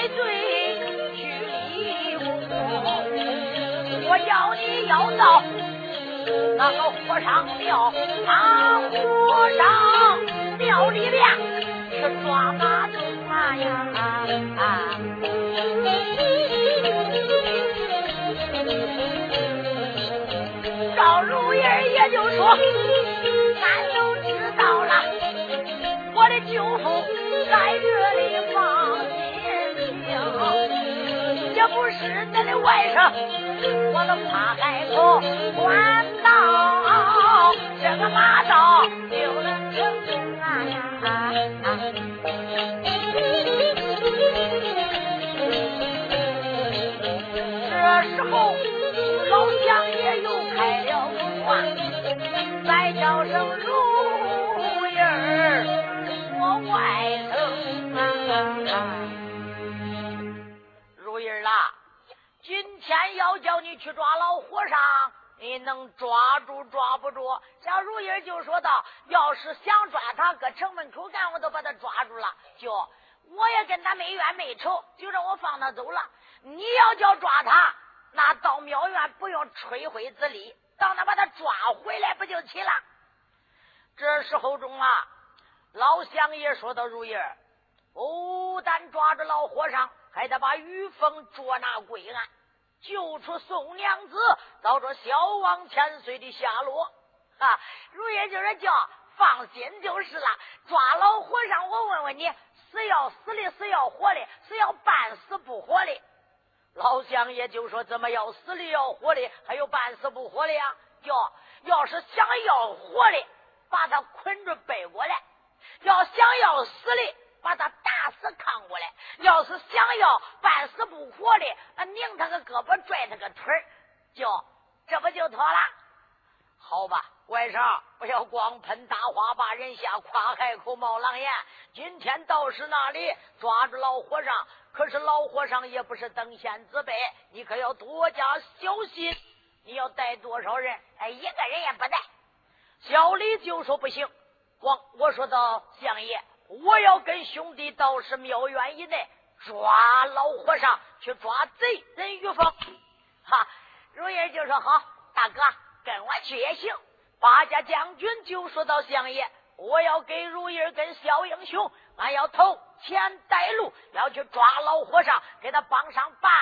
戴罪去立功，我要你要到那个和尚庙，那和尚庙里边去抓马东啊呀！赵如意也就说，俺都知道了，我的舅父在这不是咱的外甥，我都怕海口关到这个马道就能成功啊！这时候，老乡爷又开了口话，再叫声如意儿，我外天要叫你去抓老和尚，你能抓住抓不住？小如意就说道：“要是想抓他，搁城门口干，我都把他抓住了。就我也跟他没冤没仇，就让我放他走了。你要叫抓他，那到庙院不用吹灰之力，到那把他抓回来不就齐了？这时候中啊，老乡爷说到如意儿，不但抓着老和尚，还得把于峰捉拿归案，救出宋娘子，到这小王千岁的下落。啊，如意就是叫放心就是了。抓老和尚，我问问你，是要死的，是要活的，是要半死不活的？老乡爷就说：“怎么要死的要活的，还有半死不活的呀？要要是想要活的，把他捆住背过来；要想要死的，把他打死扛过来；要是想要半死不活的，那拧他个胳膊，拽他个腿儿，就这不就妥了？好吧，外甥，不要光喷大花把人吓，夸海口冒狼烟。今天道士那里抓住老和尚。”可是老和尚也不是等闲之辈，你可要多加小心。你要带多少人？哎，一个人也不带。小李就说不行，光我说到相爷，我要跟兄弟到是庙院以内抓老和尚，去抓贼人于凤。哈，如意就说好，大哥跟我去也行。八家将军就说到相爷。我要给如意跟小英雄，俺要头前带路，要去抓老和尚，给他绑上半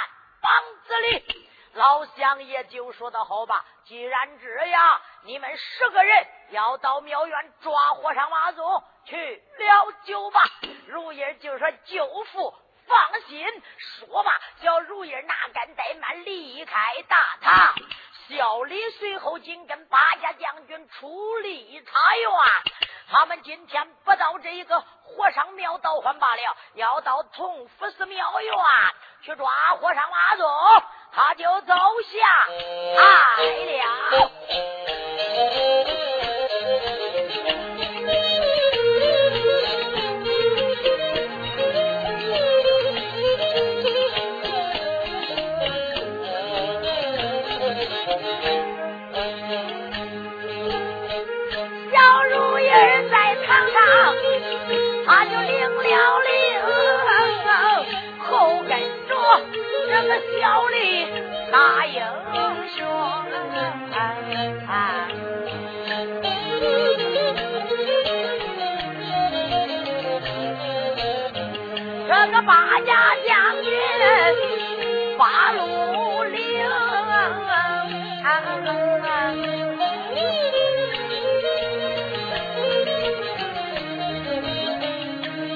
绑子里。老乡爷就说的好吧，既然这样，你们十个人要到庙院抓和尚马宗去了酒吧。如意就说：“舅父放心。”说罢，叫如意拿杆怠慢，离开大堂。小李随后紧跟八家将军出离茶园。他们今天不到这一个和尚庙倒换罢了，要到同福寺庙院去抓和尚马宗，他就走下来了。八家将军八路岭。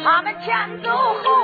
他们前走后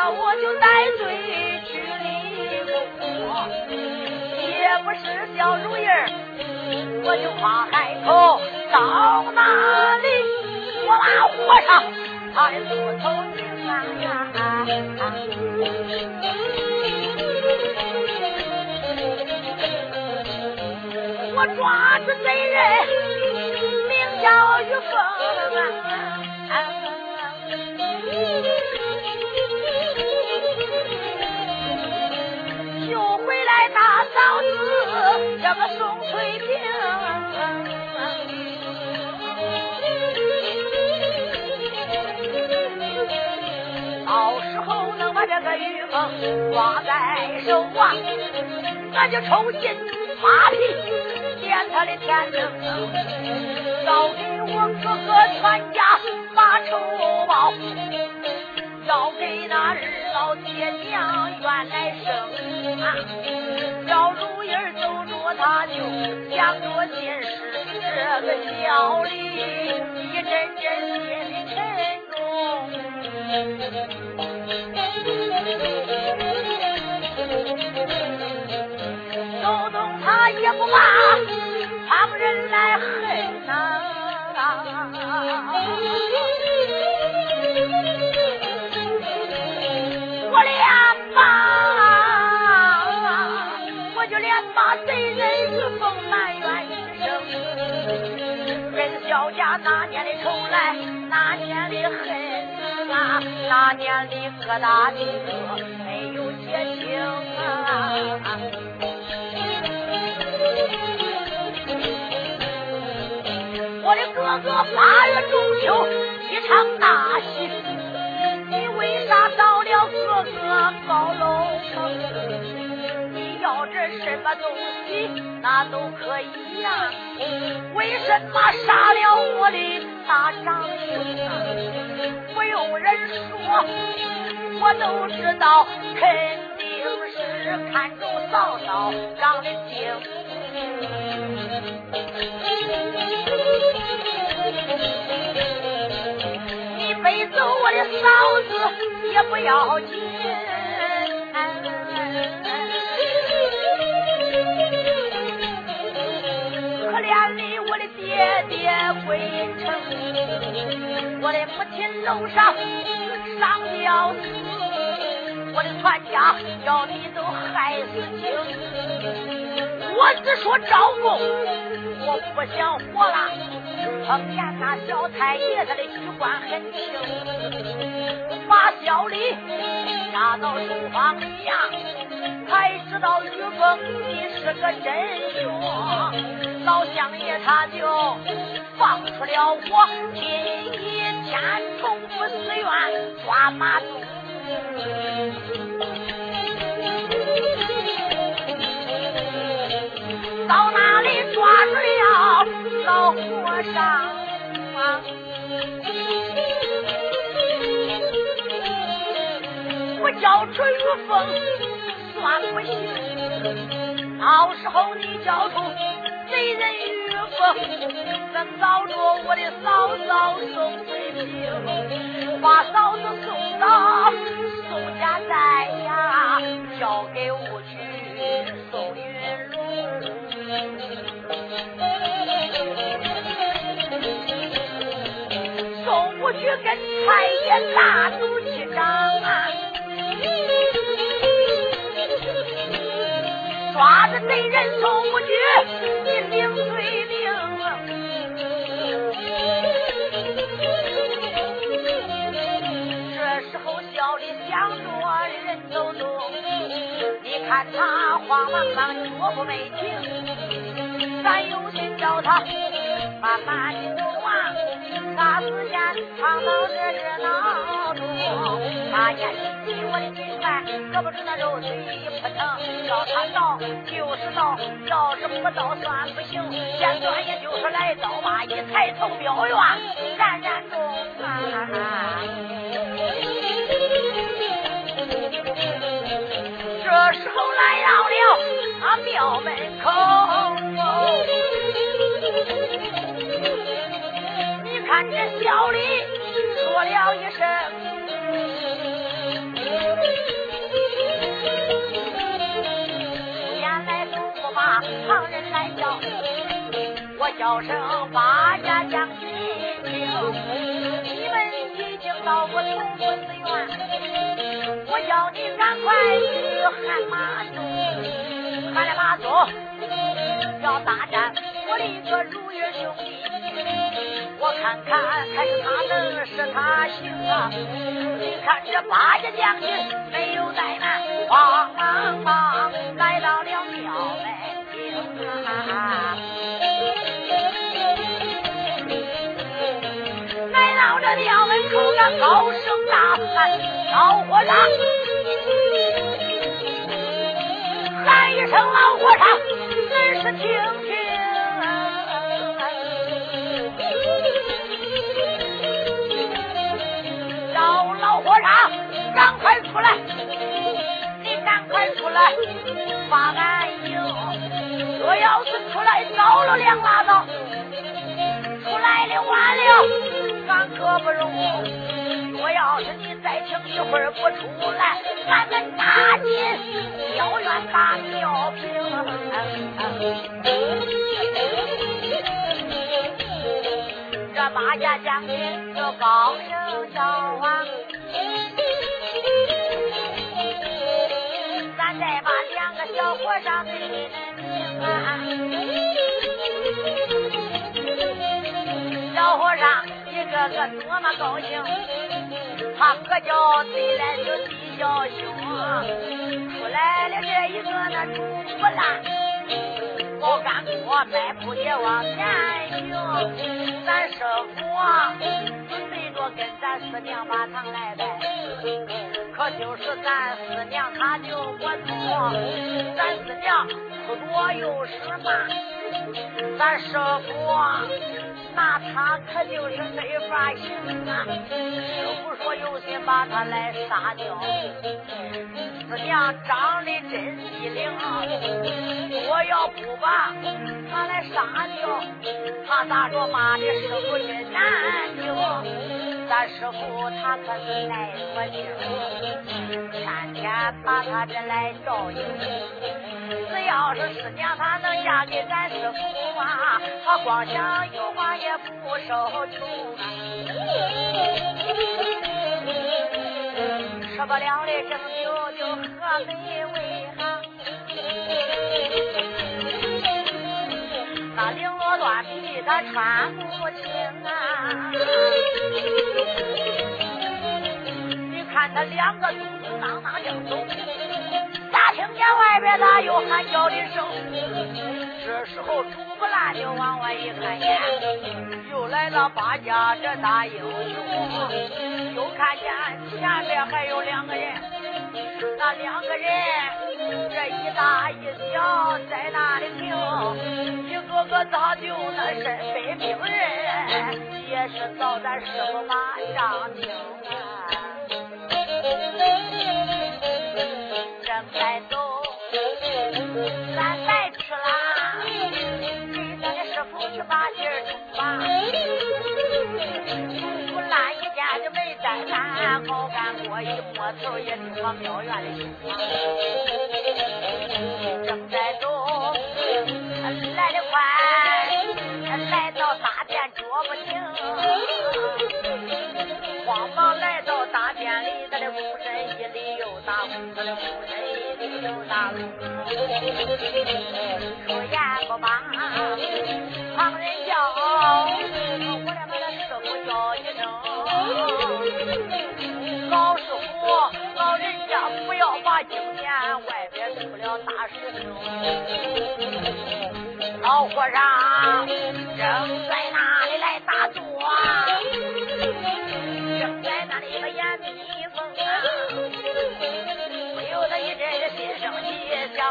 叫我就带罪去离国，也不是小如意儿，我就夸海口到哪里，我把和尚他的出头名啊！我抓住贼人，名叫玉凤。啊这个玉凤挂在手啊，那就抽筋扒皮，点他的天灯，要给我哥哥全家把仇报，要给那日老爹娘冤来生啊，要如意儿走。他就想着今世这个小礼，一阵阵心里沉重。走动他也不怕旁人来恨呐。我连把，我就连把贼人。小家那年的仇来，那年的恨啊，那年的疙瘩的哥没有结清啊。我的哥哥八月中秋一场大喜，你为啥到了哥哥高楼城？你要这什么东西，那都可以呀。为什么杀了我的大长兄？不用人说，我都知道，肯定是看中嫂嫂长得精。你背走我的嫂子也不要紧。爹爹归城，我的母亲楼上上吊死，我的全家要你都害死清。我只说招供，我不想活了。碰见那小太爷，他的衣冠很轻，把小李押到书房里呀，才知道玉凤你是个真凶。老相爷他就放出了我，今一天重复寺院抓马东，到哪里抓住了老和尚，我叫出玉凤算不行，到时候你叫出。贼人玉凤能找着我的嫂嫂宋翠萍，把嫂子送到宋家寨呀，交给武举宋云龙，宋武举跟太爷大怒气长啊，抓着贼人宋他慌忙忙脚步没停，咱有心叫他慢慢的走啊，啥时间常到这热闹中，他眼。我的心烦，搁不住那肉腿一扑腾，叫他倒就是倒，要是不倒算不行。简短也就是来倒吧，一抬头标远，冉冉中啊。来到了庙门口你看这小李说了一声先来后不把旁人来叫我叫声八家将军听到过同福寺院，我叫你赶快去喊马祖，喊了马祖要大战我的一个如月兄弟，我看看还是他能是他行啊！你看这八戒将军没有怠慢，慌忙忙来到了庙门厅啊！庙门口那高声大喊：“老和尚！”喊一声“老和尚”，恁是听听。叫老和尚赶快出来！你赶快出来，把俺营。若要是出来遭了两拉倒，出来的晚了。俺可不容。我要是你再停一会儿不出来，俺们打进庙院把庙平。这八家将军就高声叫啊，咱再把两个小和尚给恁请啊，个多么高兴！他可叫贼来就贼叫凶，出来了这一个那猪不烂，老干锅迈步也往前行。咱师傅准备着跟咱师娘把堂来拜，可就是咱师娘她就不从，咱师娘不多又是嘛，咱师傅。那他可就是没法行啊！师傅说有心把他来杀掉，师娘长得真机灵，我要不把他来杀掉，他咋着骂的师傅真难听。咱师傅他可是耐多劲，天天把他这来照应。只要是师娘她能嫁给咱师傅啊，她光想有话也不受穷啊。吃不了的蒸酒就喝美味哈，绫罗缎皮他穿不清啊。你看他两个肚子当当就走。咋听见外边他有喊叫的声？这时候猪不烂就往外一看见，又来了八家这大英雄，又看见前边还有两个人，那两个人这一大一小在那里停，一个个早就那身背病人，也是早咱师傅马上听啊。再走，咱再吃啦！给咱的师傅去把劲儿冲吧。不烂一件就没沾咱，好干锅一摸头也听往庙院里去。正在走，来得快，不停，慌忙来到大殿里，他的躬身一礼又打躬，咱的躬身。刘大龙，出言不罢，旁人叫，我来把那师傅叫一声。老师傅，老人家不要把经验，外边出了大事情。老和尚正在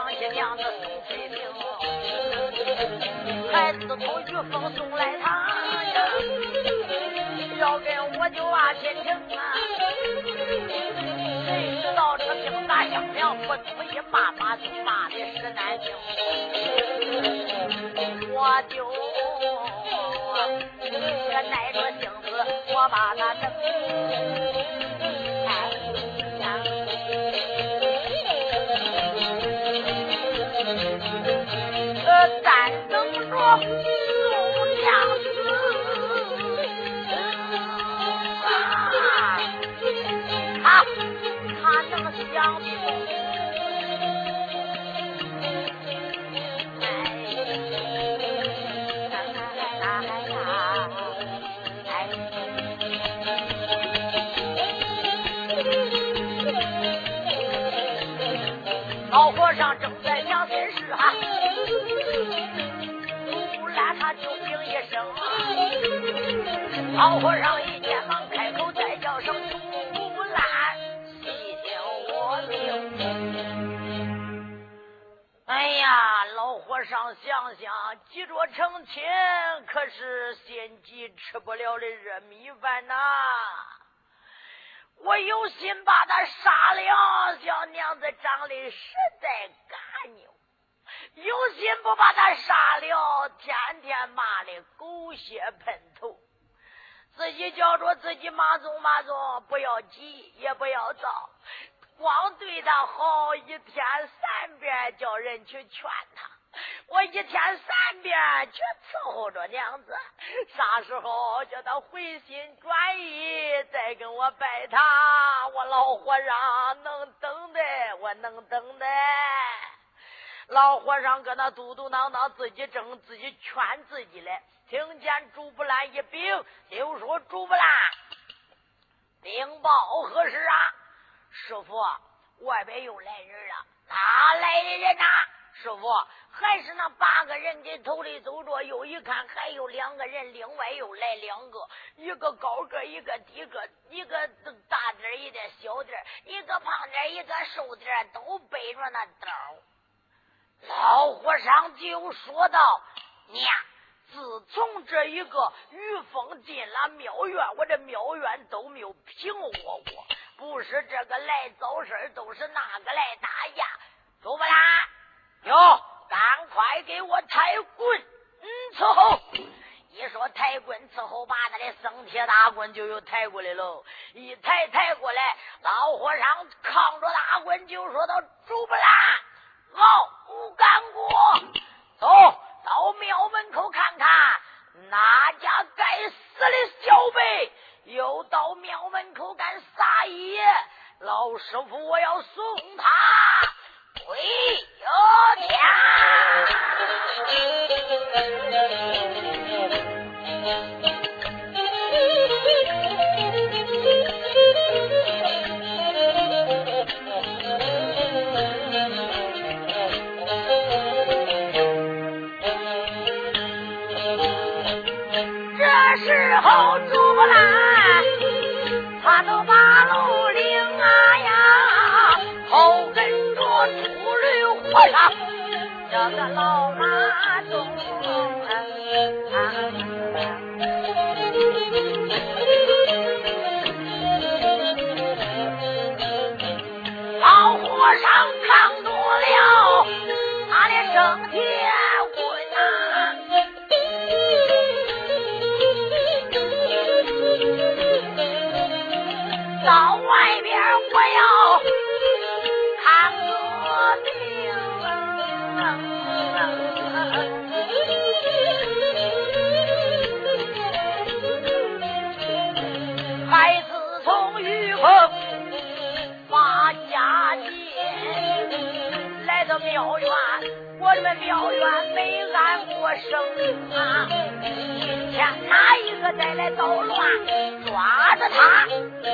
气，想起娘子宋翠萍，还自投于风送来堂呀，要跟我就啊亲情啊，谁知道这兵打相娘，不注意骂骂就骂的是难听，我就耐着性子，我把他整。宋娘死，他他能相信？老和尚一见忙开口再叫声不烂，细听我听。哎呀，老和尚想想，急着成亲，可是心急吃不了的热米饭呐。我有心把他杀了，小娘子长得实在嘎扭；有心不把他杀了，天天骂的狗血喷头。自己叫着自己马总马总，不要急，也不要躁，光对他好，一天三遍叫人去劝他。我一天三遍去伺候着娘子，啥时候叫他回心转意，再跟我拜他？我老和尚能等的，我能等的。老和尚搁那嘟嘟囔囔，自己正自己劝自己嘞。听见朱不兰一禀，就说：“朱不兰，禀报何事啊？师傅，外边又来人了。哪来的人呐？师傅。”还是那八个人的头里走着，又一看还有两个人，另外又来两个，一个高个，一个低个，一个大点一点，小点一个胖点，一个瘦点，都背着那刀。老和尚就说道：“娘，自从这一个于峰进了庙院，我这庙院都没有平和过，不是这个来早事都是那个来打架。”走不啦？哟。赶快给我抬棍，嗯，伺候！一说抬棍伺候，把他的生铁大棍就又抬过来喽。一抬抬过来，老和尚扛着大棍就说到：“主不啦，好，不干过，走到庙门口看看，哪家该死的小辈又到庙门口干撒野？老师傅，我要送他。”回再来捣乱，抓着他，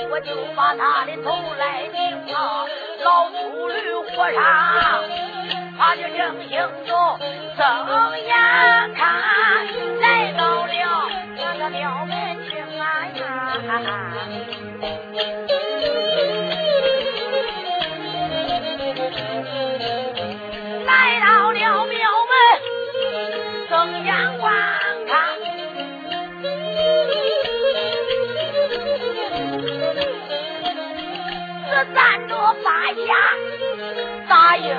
我就把他的头来拧啊！老秃驴活上。他就正行着，睁眼看，来到了那个庙门前啊，着八下大英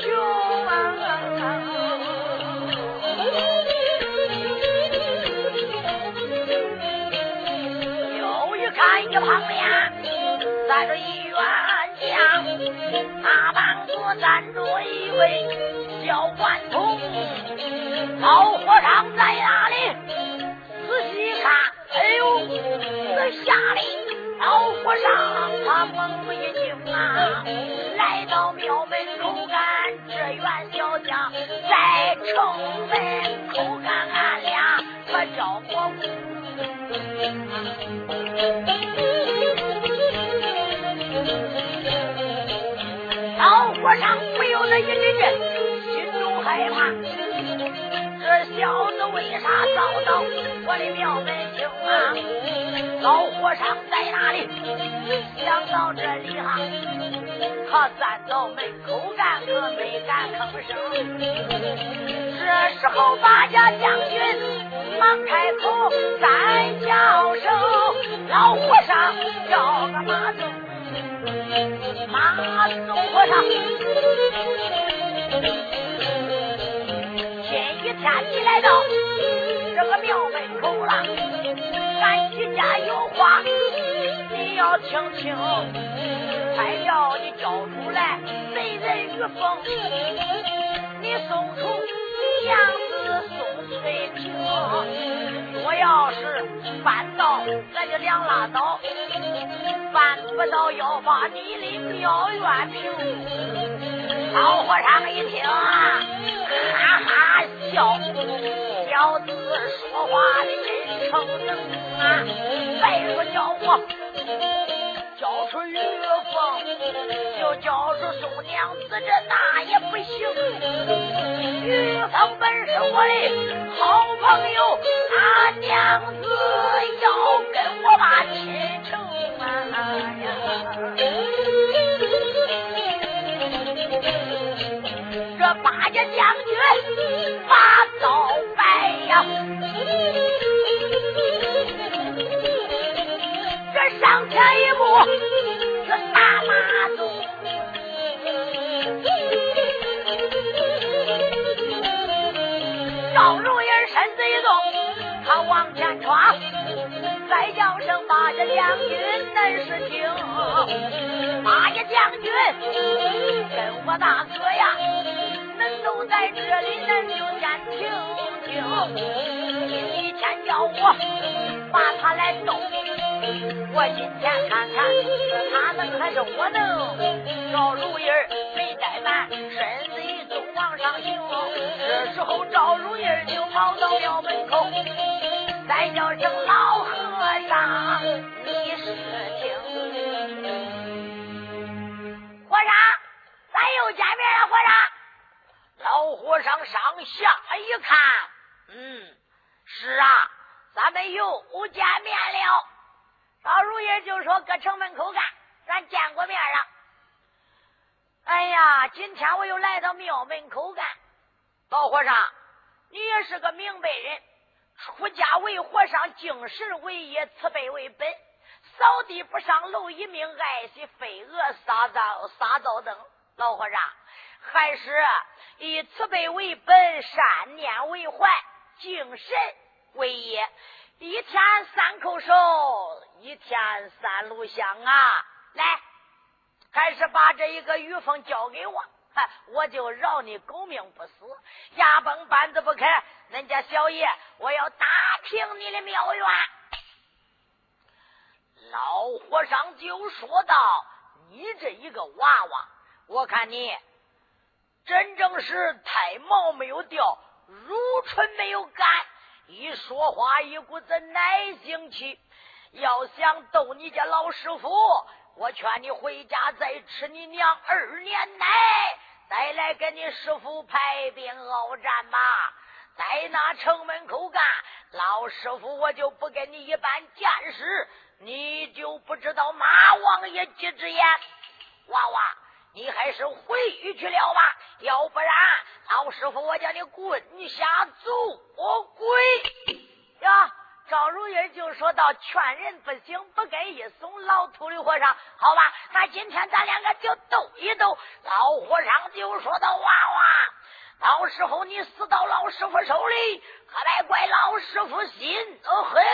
雄。又一看一旁边站着一员将，他旁边站着一位害怕。这小子为啥遭到我的庙门清啊？老和尚在哪里？想到这里哈，他站到门口干，可没敢吭声。这时候八家将军忙开口，三叫声：“老和尚叫个马宗，马祖和尚。”今一来到这个庙门口了，俺几家有话你要听清，快叫你交出来贼人于凤，你送出。娘子宋翠萍，若要是办到咱就两拉倒，办不到要把你的庙院平。老和尚一听啊，哈笑，小子说话的真诚能啊，再说叫我。叫出玉凤，就叫出宋娘子，这那也不行。玉凤本是我的好朋友，他娘子要跟我把亲成啊呀！家将军把刀摆呀！这上前一步，是大马祖。赵如意身子一动，他往前闯，再叫声八家将军，恁是听？八家将军，跟我大哥呀，都在这里，咱就先听听。你先叫我把他来动。我今天看看是他能还是我能？赵如意没怠慢，身子一动往上行。这时候赵如意就跑到庙门口，再叫声老和尚，你是听？和尚，咱又见面了。和尚，老和尚上下一看，嗯，是啊，咱们又见面了。老如意就说：“搁城门口干，咱见过面了。哎呀，今天我又来到庙门口干。老和尚，你也是个明白人，出家为和尚，敬神为业，慈悲为本。扫地不上楼一命，爱惜飞蛾撒灶撒灶灯。老和尚，还是以慈悲为本，善念为怀，敬神为业。”一天三叩首，一天三炷香啊！来，还是把这一个玉凤交给我，我就饶你狗命不死。牙崩板子不开，恁家小爷，我要打听你的庙院。老和尚就说道：“你这一个娃娃，我看你真正是太毛没有掉，如春没有干。”一说话一股子奶腥气，要想逗你家老师傅，我劝你回家再吃你娘二年奶，再来跟你师傅排兵鏖战吧。在那城门口干，老师傅我就不跟你一般见识，你就不知道马王爷几只眼。娃娃，你还是回去了吧，要不然。老师傅，我叫你滚下做鬼呀！赵如意就说到：“劝人不行，不该一怂。”老秃驴和尚，好吧，那今天咱两个就斗一斗。老和尚就说到：“娃娃，到时候你死到老师傅手里，可别怪老师傅心狠。”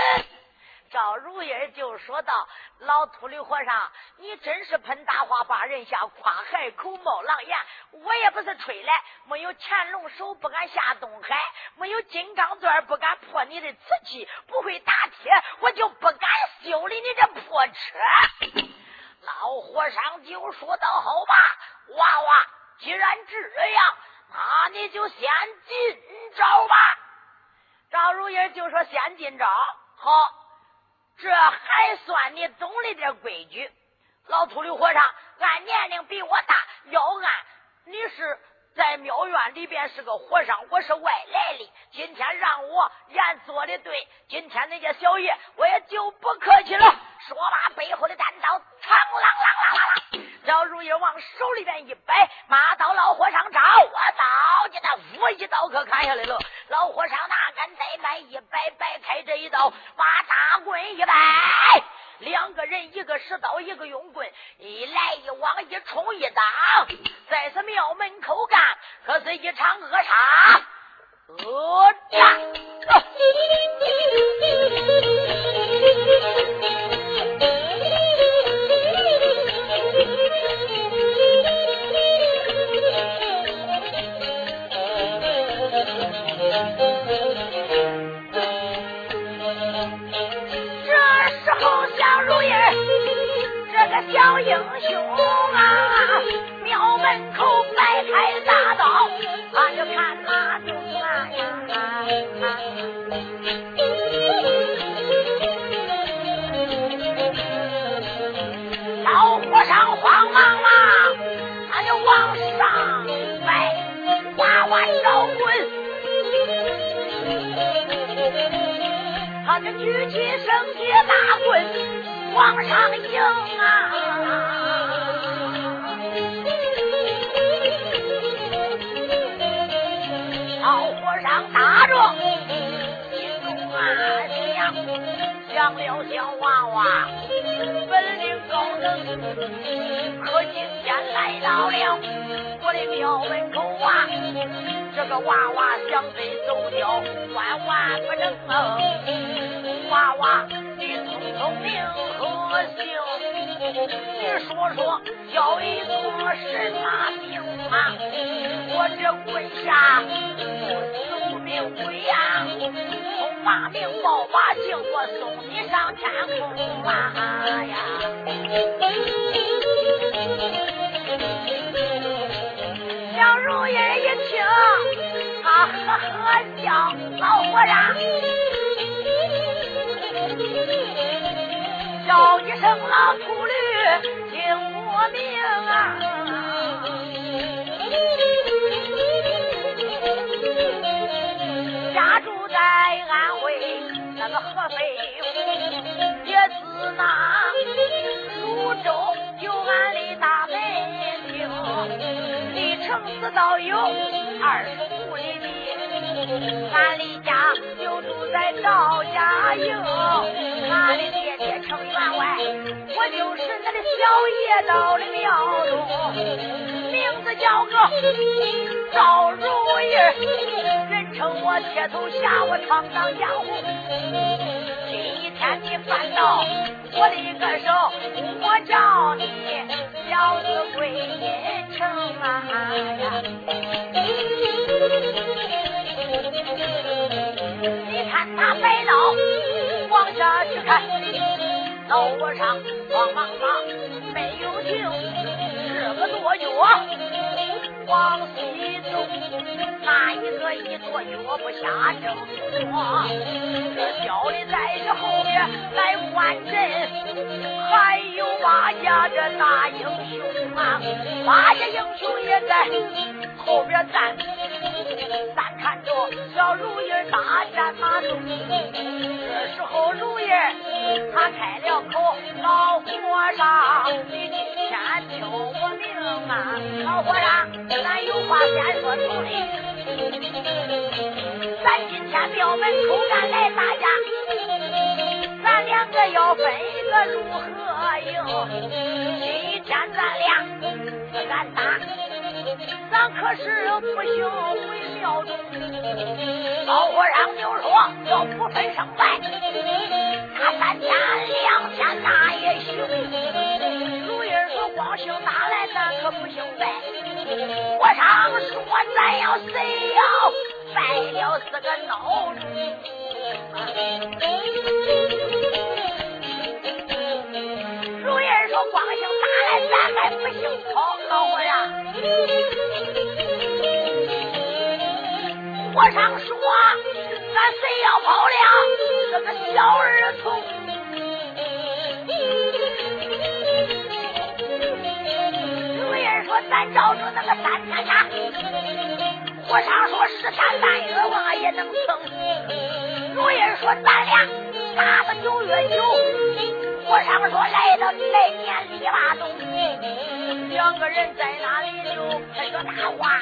赵如意就说道：“老秃驴和尚，你真是喷大话把人吓夸海口冒狼烟。我也不是吹的，没有乾隆手不敢下东海，没有金刚钻不敢破你的瓷器，不会打铁我就不敢修理你这破车。”老和尚就说道：“好吧，娃娃，既然这样，那你就先进招吧。”赵如意就说：“先进招，好。”这还算你懂了点规矩，老秃驴和尚，俺年龄比我大，要按你是在庙院里边是个和尚，我是外来的。今天让我言做的对，今天那些小爷我也就不客气了。说罢，背后的单刀，长啷啷啷啷啷。小如意往手里边一摆，马刀老和尚招，我刀你那呜一刀可砍下来了。老和尚拿根再摆一摆，摆开这一刀，把大棍一摆，两个人一个使刀，一个用棍，一来一往，一冲一挡，在这庙门口干，可是一场恶杀，恶战。小英雄啊，庙门口摆开大刀，俺就看哪种啊呀！老和尚慌忙忙，他就往上摆，哇哇招棍，他就举起圣洁大棍。往上迎啊！老和尚打着，心中啊想，想了小娃娃本领高能，可今天来到了我的庙门口啊，这个娃娃想飞走掉，万万不能啊！娃娃，明。我姓，你说说叫一个什么名啊？我这跪下送命归呀，从马名报把姓，我送你上天空啊呀！小如意一听，他呵呵笑，老和尚。叫一声老秃驴，听我命啊！家住在安徽那个合肥府，也是那泸州九安的大门厅，离城市道有二十五里。俺离家就住在赵家营，俺的爹爹。程员外，我就是那的小爷到的庙中，名字叫个赵如意，人称我铁头侠，我闯荡江湖。今一天你翻到我的一个手，我叫你小子归阴城啊呀！你看他摆刀往下去看。老和尚慌忙忙没有停，这个多脚往西走，那一个一跺脚不下正坐，这小的在这后边来换阵，还有八家这大英雄啊，八家英雄也在后边站，咱看着小如意大战马中，这时候如意他开了。口老和尚，你今天听我命啊！老和尚，咱有话先说出来。咱今天庙门口站来打架，咱两个要分一个如何哟？今天咱俩不敢打，咱可是不行回庙中。老和尚就说要不分胜败。他三天两天那也行。如儿说光姓打来，咱可不姓败。和尚说咱要谁要败了是个孬和尚说，咱谁要跑了？这个小儿童，如儿说：“咱找着那个三天家，和尚说十天半月望也能成。如人说咱俩打到九月九。和尚说来到来年李八冬，两个人在那里就开着大话。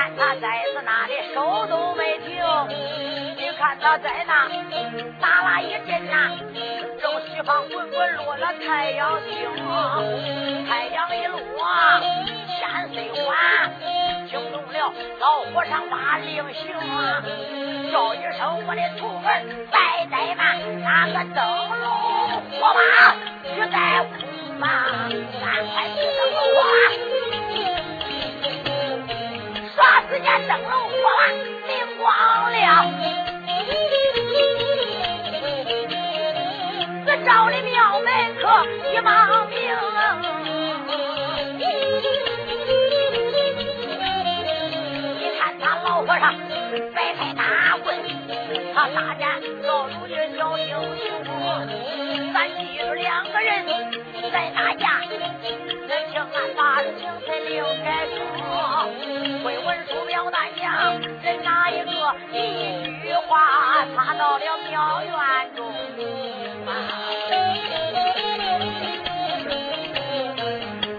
看他在是那里手都没停，你看他在那打了一阵呐，正西方滚滚落了太阳星，太阳一落天虽晚，惊动了老和尚把令行，叫一声我的徒儿拜拜吧，那个灯笼火把你在空吧，赶快去灯笼火，耍时间灯笼火把明光亮，这照的庙门可一忙明。和尚摆开大棍，他大战老儒的小英雄。咱记住两个人在打架，人听俺把名才领开说。会文书苗大娘，人哪一个？一句话，他到了庙院中。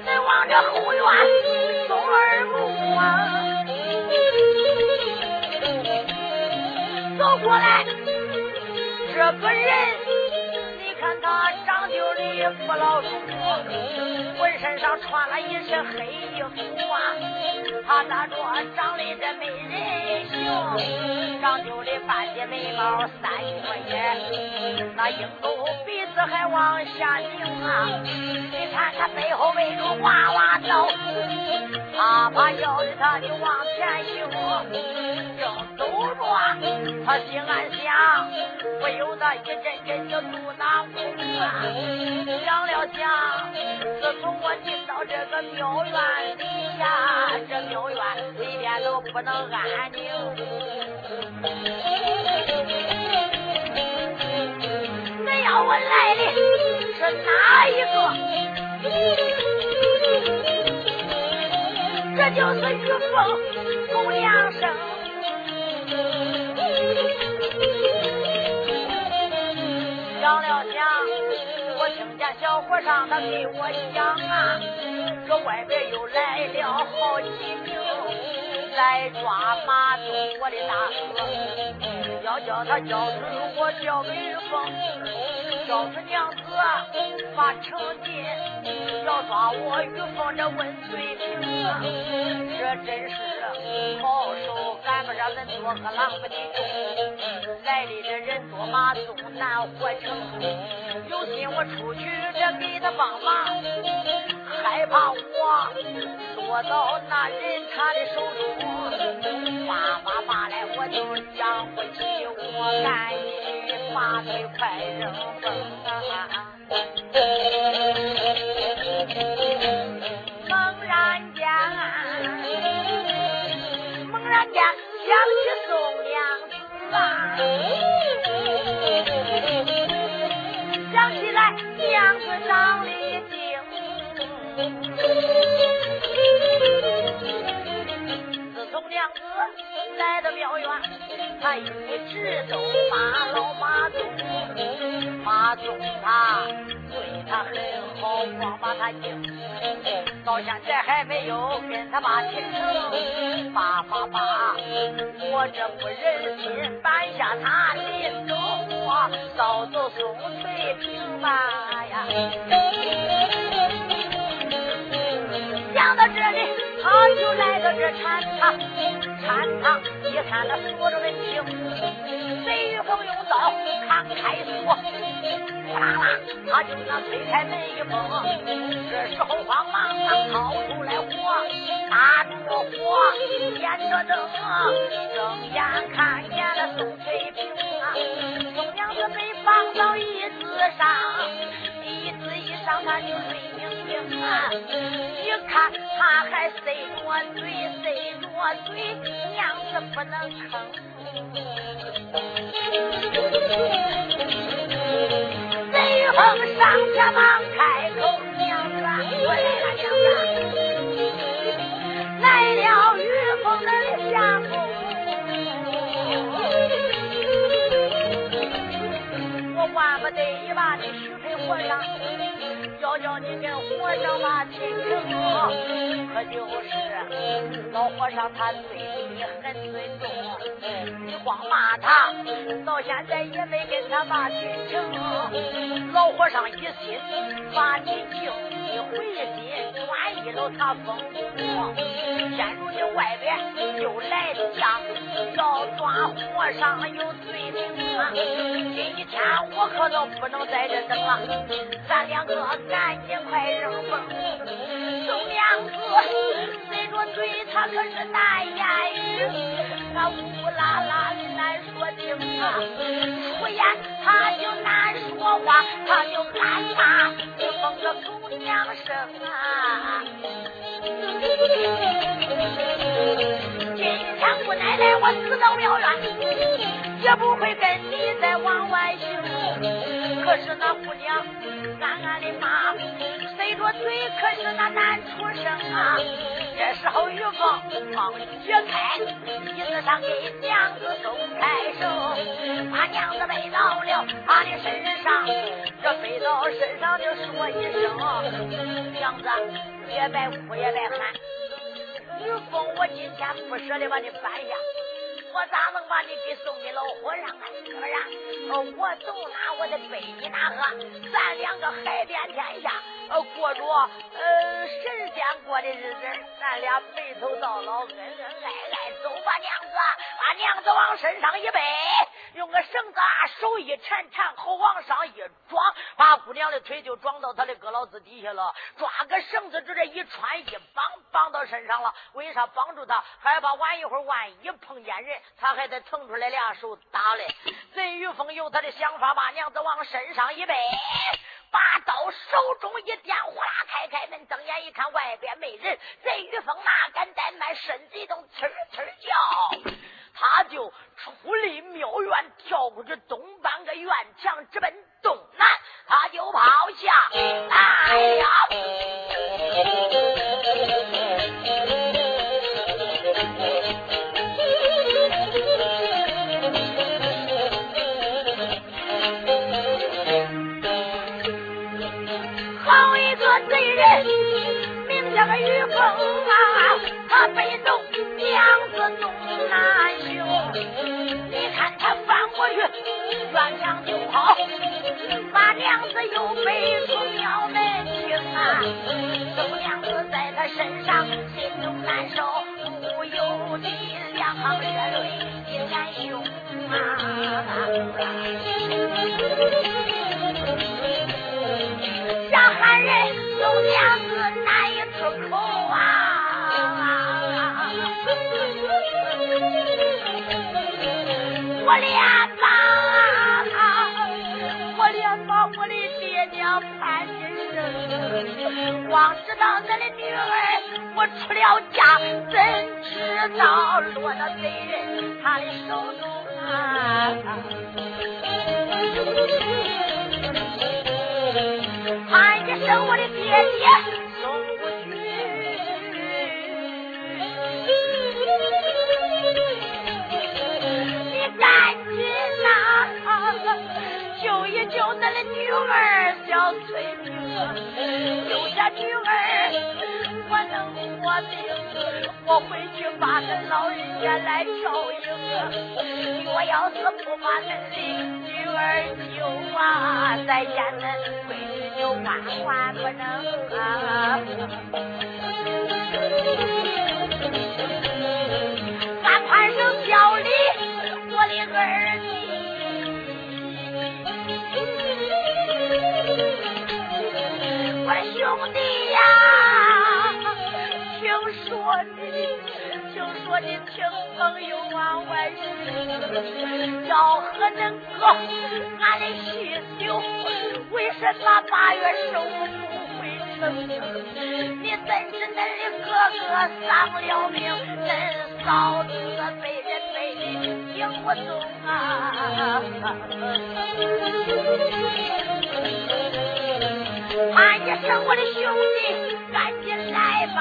咱往这后院送二木啊。走过来，这个人，的不老粗，浑身上穿了一身黑衣服啊。他咋着长得这没人形，长就的半截眉毛三角眼，那鹰钩鼻子还往下拧啊。你看他背后围着娃娃刀，啪啪叫的他就往前一摸走着。他心暗想，不由得一阵阵的肚囊痛啊！想了想，自从我进到这个庙院里呀，这庙院里边都不能安宁。恁要问来的是哪一个？这就是玉凤姑娘生。想了想，我听见小和尚他给我讲啊，这外边又来了好几名来抓马东我的大哥，要叫他交出我交给玉凤，交出娘子把成金，要抓我玉凤这问罪名啊，这真是好手赶不上人多和狼不的，我马东难活成。有心我出去这给他帮忙，害怕我落到那人他的手中，叭叭叭来我就讲不起，我赶紧把腿快扔风！自从娘子来到庙院，他一直都骂老马忠，马忠啊对他很好，光把他敬，到现在还没有跟他把亲成。爸爸爸，我这不忍心办下他的手。早走松翠平吧呀！就来到这禅堂。禅堂一看那锁着的清，随风用刀砍开锁，呼啦啦，他就那推开门一封。这时候慌忙那掏出来火，拿着火，点着灯，睁眼看见了宋翠萍啊。宋娘子被放到椅子上，椅子一上他就睡盈盈啊！一看他还塞着嘴，塞着嘴，娘子不能吭。雷雨峰上前忙和尚把亲成，可就是老和尚他对你很尊重，你光骂他，到现在也没跟他把亲成。老和尚一心把亲情，一回心转移了他风度，现如今外边又来将要抓和尚有罪名啊！今天我可都不能在这等了，咱两个赶紧快扔风。宋娘子随着对他可是难言语，那乌拉拉的难说清啊，出言他就难说话，他就暗骂玉凤的姑娘声啊。今天姑奶奶我死到庙院，也不会跟你再往外行。可是那姑娘暗暗的骂，塞着嘴，可是那难出声啊。这时候玉凤忙解开椅子上给娘子松开手，把娘子背到了他的身上，这背到身上就说一声：娘子，也别哭也别喊。玉凤，我今天不舍得把你搬下，我咋能把你给送给老和尚啊？是不是？我走哪我得背你哪个？咱两个海遍天下，过着呃神仙过的日子，咱俩白头到老，恩恩爱爱。走吧，娘子，把娘子往身上一背。用个绳子啊，手一缠缠，后往上一装，把姑娘的腿就装到他的胳老子底下了。抓个绳子，就这一穿一绑，绑到身上了。为啥绑住他？害怕晚一会儿万一碰见人，他还得腾出来俩手打嘞。贼玉凤有他的想法，把娘子往身上一背，把刀手中一掂，呼啦开开门，睁眼一看外边没人。贼玉峰哪敢怠慢，身子一动，呲呲叫。他就出离庙院，跳过这东半个院墙，直奔东南，他就跑下来了。院墙就跑，把娘子又背出庙门去啊！宋娘子在他身上心中难受，不由得两行热泪映眼胸啊！想喊人，宋娘子难以出口啊！我连光知道咱的女儿我出了家，怎知道落到贼人他的手中啊？喊一声我的爹爹送过去。救咱的女儿小翠萍，救下女儿，我能活命。我回去把咱老人家来照应。我要是不把咱的女儿救啊，再见咱闺女就万万不能啊！兄弟呀，听说你，听说你听朋友往外说，要和恁哥俺的细酒，为什么八月十五不回城？你怎知恁的哥哥丧了命，恁嫂子被人背的行不动啊？俺也是我的兄弟，赶紧来吧！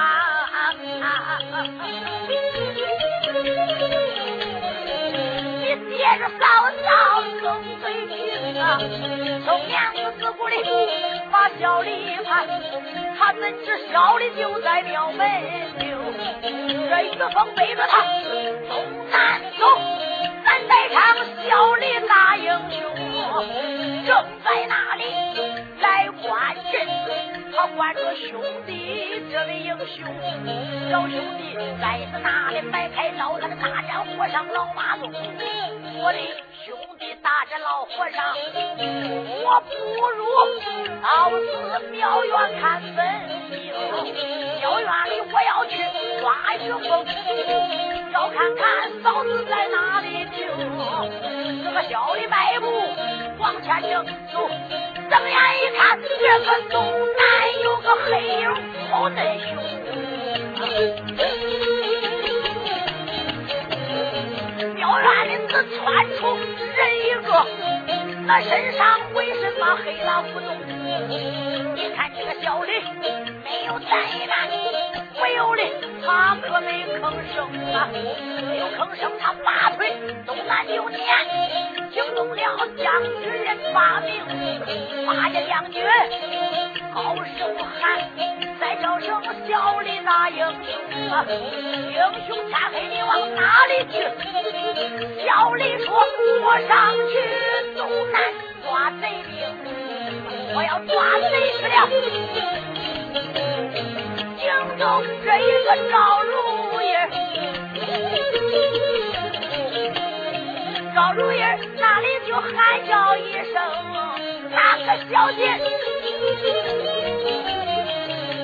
你接着嫂嫂送回去啊！从娘子自古里把小李看，他怎知小李就在庙门就这玉凤背着他东南走，咱带上小李大英雄，正在那里我管着兄弟这位英雄，小兄弟在那里摆开刀，那个大战和尚。老马宗，我的兄弟大战老和尚，我不如到寺庙院看本性，庙院里我要去抓玉凤，要看看嫂子在哪里停，这个小的迈步往前行走。睁眼一看，这个东南个黑影跑得凶，庙院里子窜出人一个，那身上为什么黑了不动？你看这个小李没有怠慢，没有的他可没吭声啊，没有吭声，他拔腿东南九年，惊动了将军人八名，八家将军高声喊，再叫声小李大英雄啊，英雄天黑你往哪里去？小李说我上去东南抓贼兵，我要抓贼去了，惊动这一个赵如意，赵如意那里就喊叫一声，哪个小姐？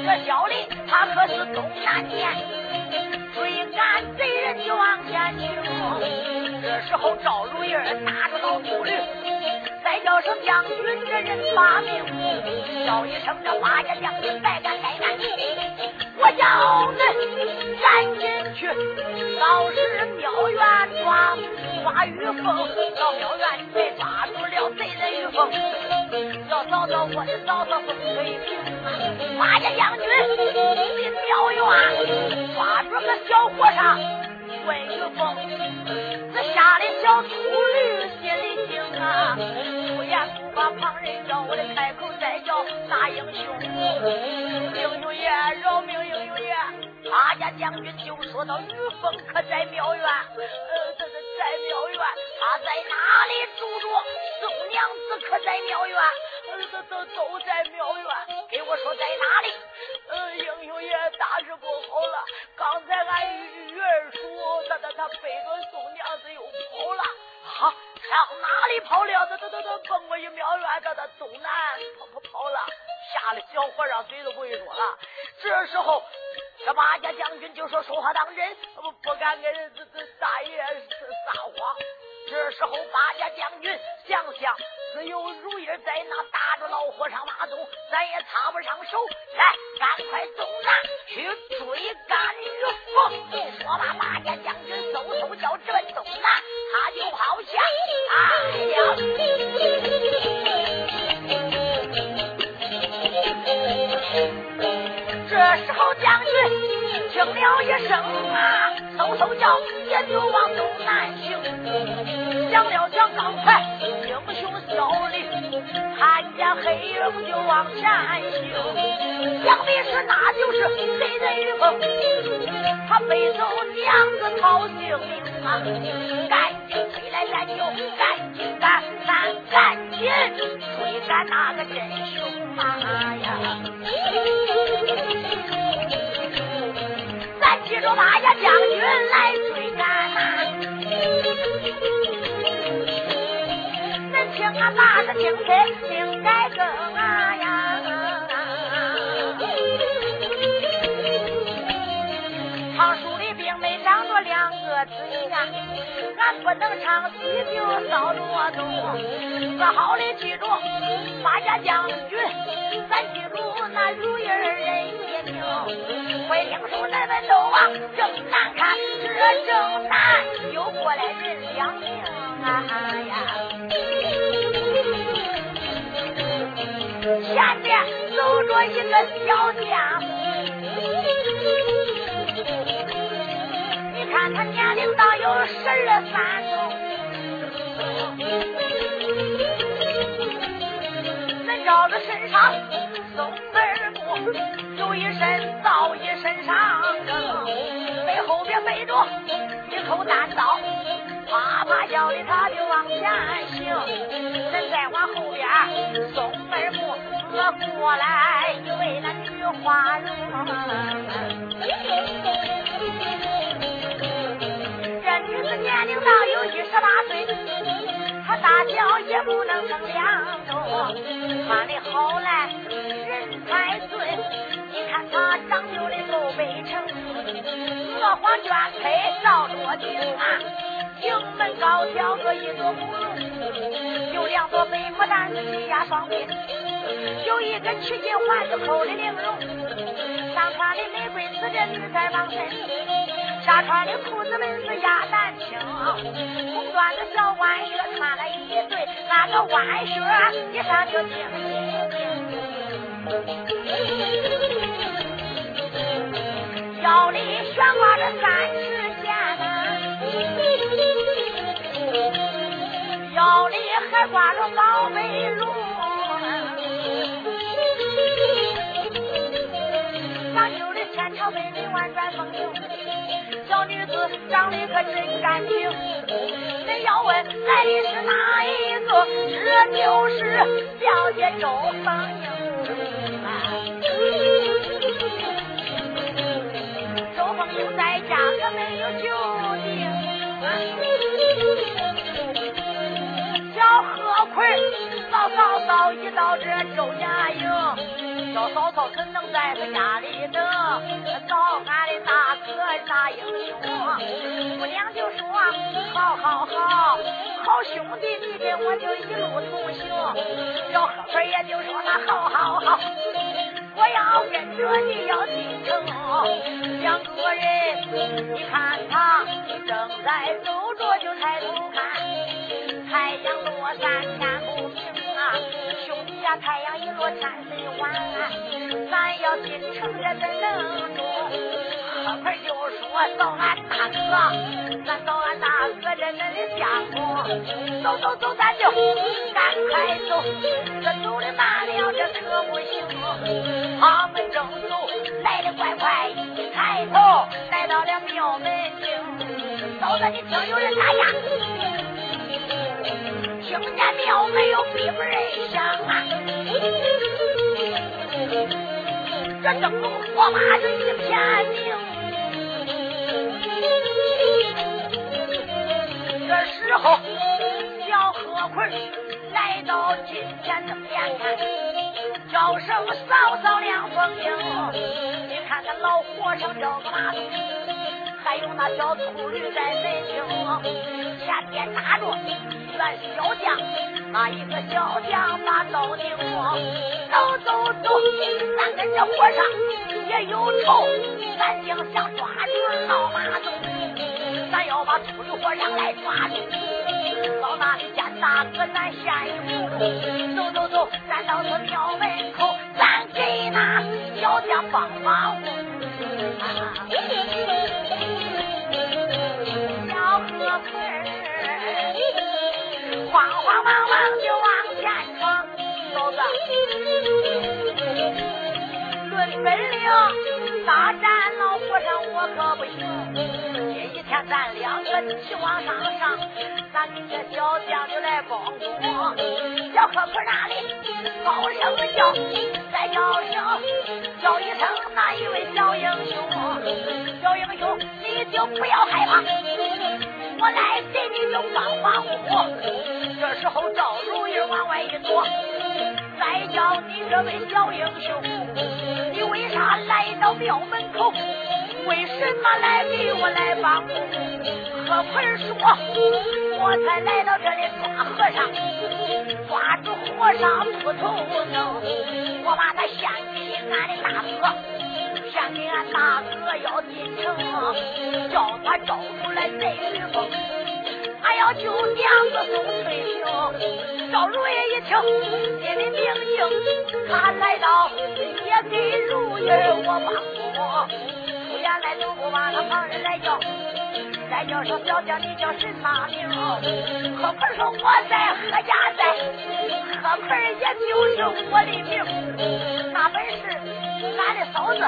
这小林他可是东南天，追赶贼人就往前去。这时候赵如意打着老秃驴。叫声将军，这人发命，叫一声这八家将军，再敢怠慢，我叫恁赶紧去，到时庙院抓抓玉凤，到庙院里抓住了贼人玉凤，要找到我的嫂嫂风水平啊！八家将军进庙院，抓住个小和尚问玉凤，这下的小秃驴心。里惊啊！旁人叫，我的开口再叫大英雄，英雄爷饶命，英雄爷！他家将军就说到于凤可在庙院，呃，这这在庙院，他在哪里住着？宋娘子可在庙院？呃，都都都在庙院。给我说在哪里？呃，英雄爷大事不好了！刚才俺玉儿说，他他他背着宋娘子又跑了。好，上哪里跑了？他他他他奔过去庙院，他他东南跑跑跑了，吓得小和尚嘴都不会说了。这时候，这八家将军就说说话当真，不不敢跟这这大爷撒谎。这时候，八家将军想想，只有如意在那打着老和尚马宗，咱也插不上手。来，赶快走南去追赶玉凤。说罢，八家将军嗖嗖叫直奔东南，他就好像哎呀。这时候，将军听了一声啊，嗖嗖叫，也就往东南行。想了想，刚才英雄小李看见黑影就往前行，想必是那就是贼人玉凤，他背走娘子逃性命啊！赶紧追来，咱就赶紧赶，咱赶紧追赶那个真凶啊呀！咱记住八家将军俺把子听开，应该更啊呀！唱书里并没长着两个嘴呀，俺不能唱喜就少罗动。说好的记住八家将军，咱记住那如意人一名。快听说咱们都往正南看，这正南又过来人两命啊呀！前面走着一个小将，你看他年龄大有十二三岁。人照着身上松根布，有一身造一身上背后边背着一口单刀，啪啪叫的他就往前行，人再往后边松根布。过来一位那女花容，这女子年龄大有一十八岁。她大小也不能称量着，穿的好来人才俊。你看她长就的够北城，娥皇卷开照着镜啊，营门高挑个一座芙蓉，有两座白牡丹齐压双鬓，有一个曲金环子扣的玲珑，上穿的玫瑰丝这女在王身。下穿的裤子们是鸭蛋青，红缎的小弯靴穿了一对，那个弯靴一上就精精腰里悬挂着三尺剑腰里还挂着宝贝龙，小妹妹婉转风流。小女子长得可真干净，恁要问来的是哪一个？这就是小姐周凤英。周凤英在家可没有酒定，小何坤老早早一到这周家营，小嫂嫂怎能在他家里等？早俺的大哥大英雄，姑娘就说好好好，好兄弟你跟我就一路同行。小贺奎也就说那好好好，我要跟着你要进城。两个人，你看他正在走着，就抬头看，太阳落山天不，呀，太阳一落天色晚，咱要进城这怎能住？贺奎就说找俺大哥，咱找俺大哥这恁相公，走走走，咱就赶快走，这走的慢了这可不行。他们正走，来的快快，一抬头来到了庙门厅，嫂子你听有人打架，听见庙门有闭门响啊，这灯笼火把是一片明。这时候，小贺奎来到金前的面看，叫声嫂嫂梁凤英，你看那老和尚这个马桶，还有那小秃驴在门厅，前边打着一员小将，那一个小将把刀顶，走走走，咱跟这和尚也有仇，咱就想抓住老马东。咱要把秃驴和尚来抓住，到那里见大哥，咱先一步。走走走，咱到这庙门口，咱给那小将帮帮忙。小河村慌慌忙忙就往前闯，嫂子，论本领，大战老和尚我可不行。天咱两个齐往上上，咱跟这小将就来帮助。小可可那里高声叫，再叫声叫一声那一位小英雄，小英雄你就不要害怕，我来给你就帮帮我。这时候赵如意往外一躲，再叫你这位小英雄，你为啥来到庙门口？为什么来给我来帮助？何坤说：“我才来到这里抓和尚，抓住和尚不头，我把他献给俺的大哥，献给俺大哥要进城，叫他招出来戴玉凤，俺要救娘子宋翠萍。”赵如意一听，心里明镜，他来到也给如意我帮助。原来都不把那旁人来叫，再叫声表姐，你叫什么名？何坤说我在何家在，何坤也就是我的名，那本事俺的嫂子，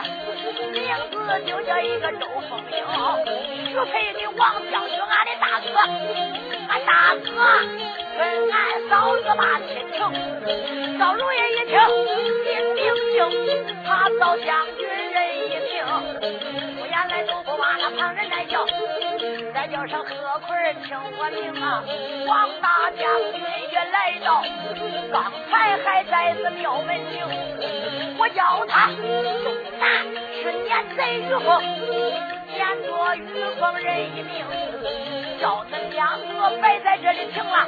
名字就叫一个周凤英，许配的王将军，俺的大哥，俺大哥跟俺嫂子把亲情，赵如意一听，心明镜，他赵将军人一听，不言来都不把那旁人来叫。再叫声贺奎听我名啊！王大将军也来到，刚才还在这庙门庭。我叫他东南是撵贼于凤，撵着于凤人一命，叫恁两个别在这里停了，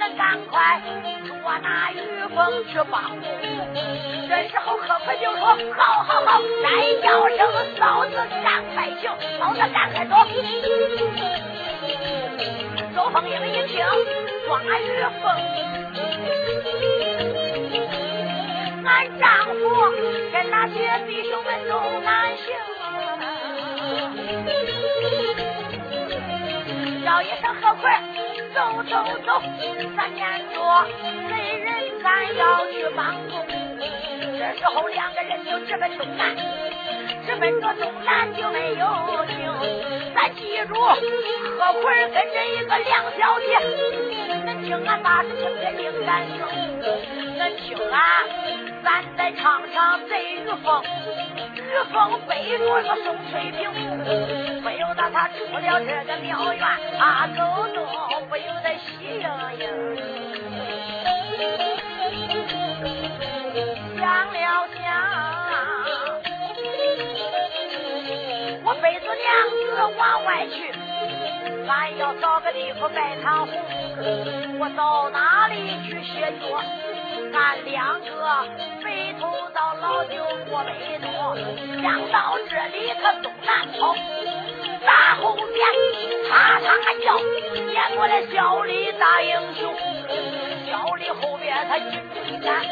恁赶快捉那于凤去帮助。这时候贺奎就说：好好好，再叫声嫂子赶快行，嫂子赶快走。周凤英一听，抓玉凤，跟那些弟兄们都难行。叫一声何奎，走走走，咱撵着贼人，咱要去帮助。这时候两个人就直奔东南，直奔着东南就没有停。咱记住。何奎跟着一个梁小姐，恁听俺把声听得应感情，恁听俺，咱在场上贼玉凤，玉凤背着个宋翠萍，不由得他出了这个庙院，他走动不由得喜盈盈，想了想，我背着娘子往外去。俺要找个地方拜堂红，我到哪里去歇脚？俺两个回头到老就过北东，想到这里可东南跑，大后边哈哈叫，见过来小李大英雄，小李后边他紧追赶，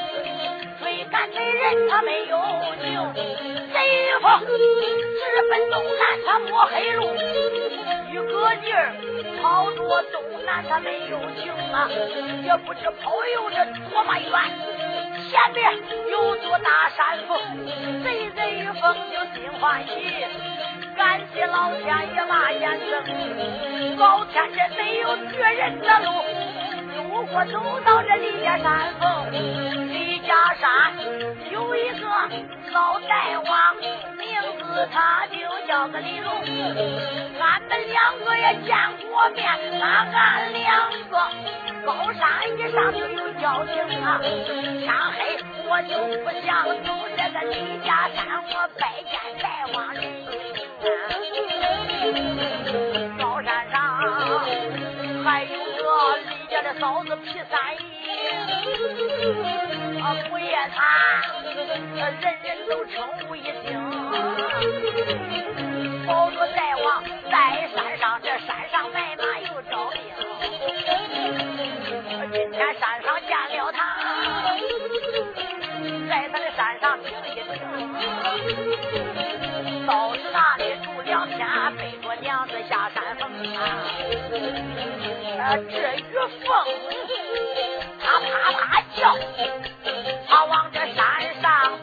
追赶的人他没有救，贼风直奔东南他摸黑路。一个劲儿跑着东南，他没有情啊，也不知跑游着多么远。前边有座大山峰，贼贼一峰就心欢喜，感谢老天爷把眼睁，老天爷没有绝人的路，如果走到这李家山峰，李家山有一个老大王，名字他就叫个李龙。俺们两个也见过面，那俺两个高山一上就有交情啊。天黑我就不想走这个李家山，我拜见大王人高山上还有这嫂子皮三姨，啊，不夜他人人都称呼一声。保着大王在山上，这山上买马又招兵。今天山上见了他，在他的山上停一停。到是那里住两天，这玉凤她啪啪叫她往这山上